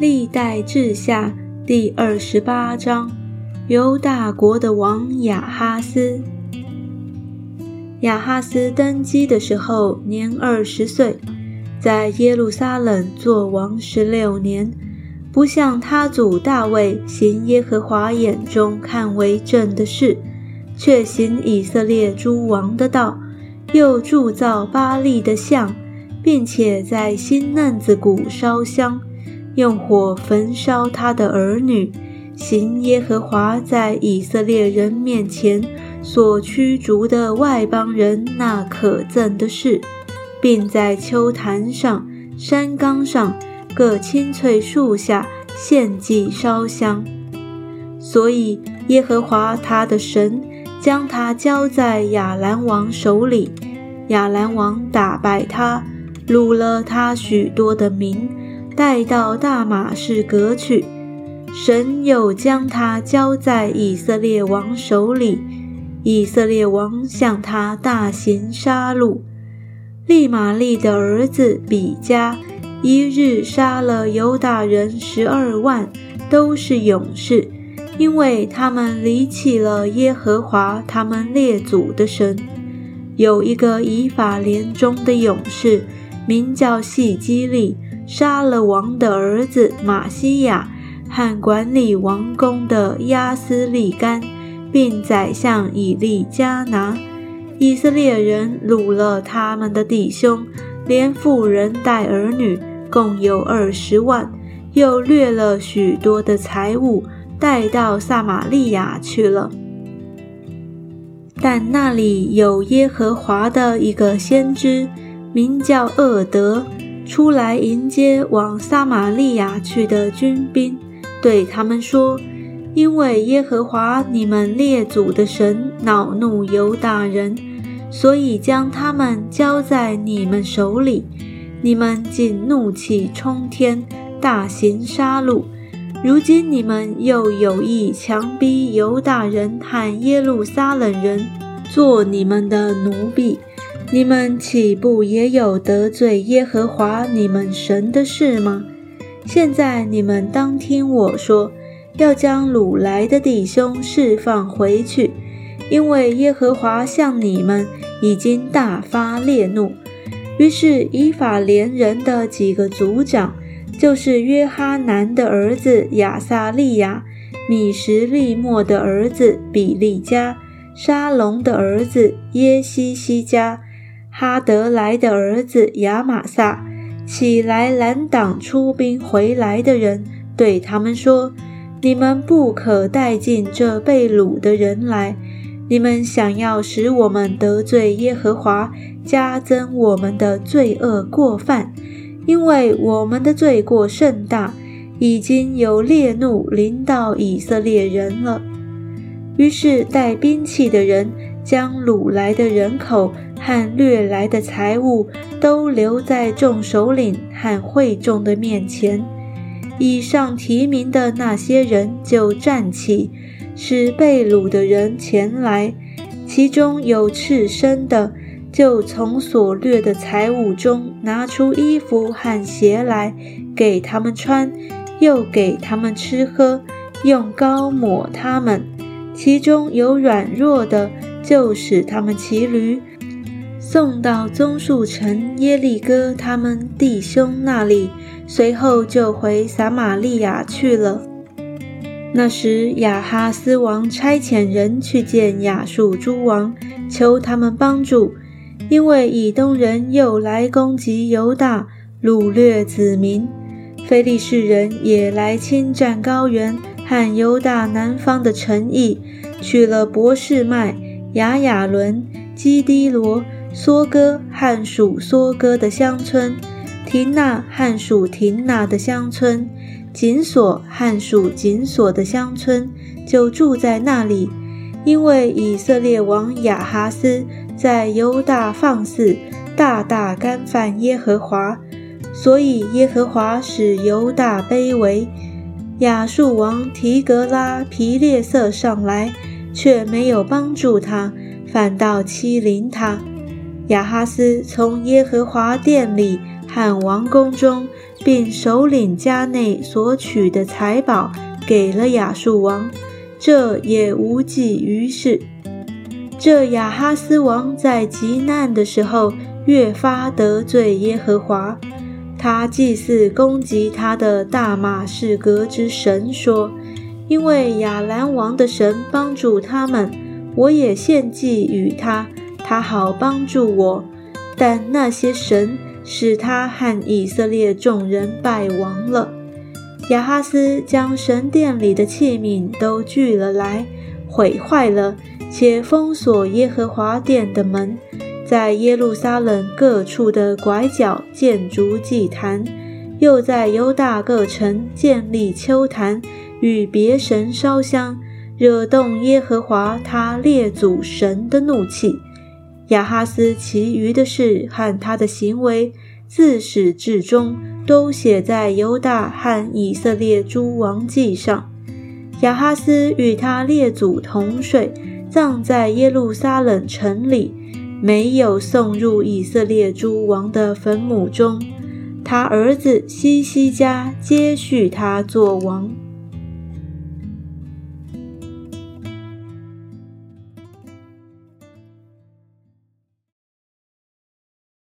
历代志下第二十八章，犹大国的王亚哈斯。亚哈斯登基的时候年二十岁，在耶路撒冷做王十六年，不像他祖大卫行耶和华眼中看为正的事，却行以色列诸王的道，又铸造巴利的像。并且在新嫩子谷烧香，用火焚烧他的儿女，行耶和华在以色列人面前所驱逐的外邦人那可憎的事，并在秋坛上、山冈上各青翠树下献祭烧香。所以耶和华他的神将他交在亚兰王手里，亚兰王打败他。掳了他许多的民，带到大马士革去。神又将他交在以色列王手里，以色列王向他大行杀戮。利玛利的儿子比加，一日杀了犹大人十二万，都是勇士，因为他们离弃了耶和华他们列祖的神。有一个以法莲中的勇士。名叫细基利，杀了王的儿子马西亚和管理王宫的亚斯利干，并宰相以利加拿。以色列人掳了他们的弟兄，连妇人带儿女，共有二十万，又掠了许多的财物，带到撒玛利亚去了。但那里有耶和华的一个先知。名叫厄德，出来迎接往撒玛利亚去的军兵，对他们说：“因为耶和华你们列祖的神恼怒犹大人，所以将他们交在你们手里。你们竟怒气冲天，大行杀戮。如今你们又有意强逼犹大人和耶路撒冷人做你们的奴婢。”你们岂不也有得罪耶和华你们神的事吗？现在你们当听我说，要将掳来的弟兄释放回去，因为耶和华向你们已经大发烈怒。于是以法连人的几个族长，就是约哈南的儿子亚撒利亚、米什利莫的儿子比利加、沙龙的儿子耶西西加。哈德来的儿子亚玛撒起来拦挡出兵回来的人，对他们说：“你们不可带进这被掳的人来。你们想要使我们得罪耶和华，加增我们的罪恶过犯，因为我们的罪过甚大，已经有烈怒临到以色列人了。”于是带兵器的人将掳来的人口。和掠来的财物都留在众首领和会众的面前。以上提名的那些人就站起，使被掳的人前来。其中有赤身的，就从所掠的财物中拿出衣服和鞋来，给他们穿，又给他们吃喝，用膏抹他们。其中有软弱的，就使他们骑驴。送到棕树城耶利哥他们弟兄那里，随后就回撒玛利亚去了。那时亚哈斯王差遣人去见亚述诸王，求他们帮助，因为以东人又来攻击犹大，掳掠子民；非利士人也来侵占高原和犹大南方的城邑，取了博士麦、雅雅伦、基低罗。梭哥汉属梭哥的乡村，提纳汉属提纳的乡村，紧锁汉属紧锁的乡村，就住在那里。因为以色列王亚哈斯在犹大放肆，大大干犯耶和华，所以耶和华使犹大卑微。亚述王提格拉皮列色上来，却没有帮助他，反倒欺凌他。亚哈斯从耶和华殿里和王宫中，并首领家内所取的财宝给了亚述王，这也无济于事。这亚哈斯王在极难的时候，越发得罪耶和华。他祭祀攻击他的大马士革之神，说：“因为亚兰王的神帮助他们，我也献祭与他，他好帮助我。但那些神使他和以色列众人败亡了。”亚哈斯将神殿里的器皿都聚了来，毁坏了，且封锁耶和华殿的门。在耶路撒冷各处的拐角建筑祭坛，又在犹大各城建立丘坛，与别神烧香，惹动耶和华他列祖神的怒气。亚哈斯其余的事和他的行为，自始至终都写在犹大和以色列诸王记上。亚哈斯与他列祖同睡，葬在耶路撒冷城里。没有送入以色列诸王的坟墓中，他儿子西西家接续他做王。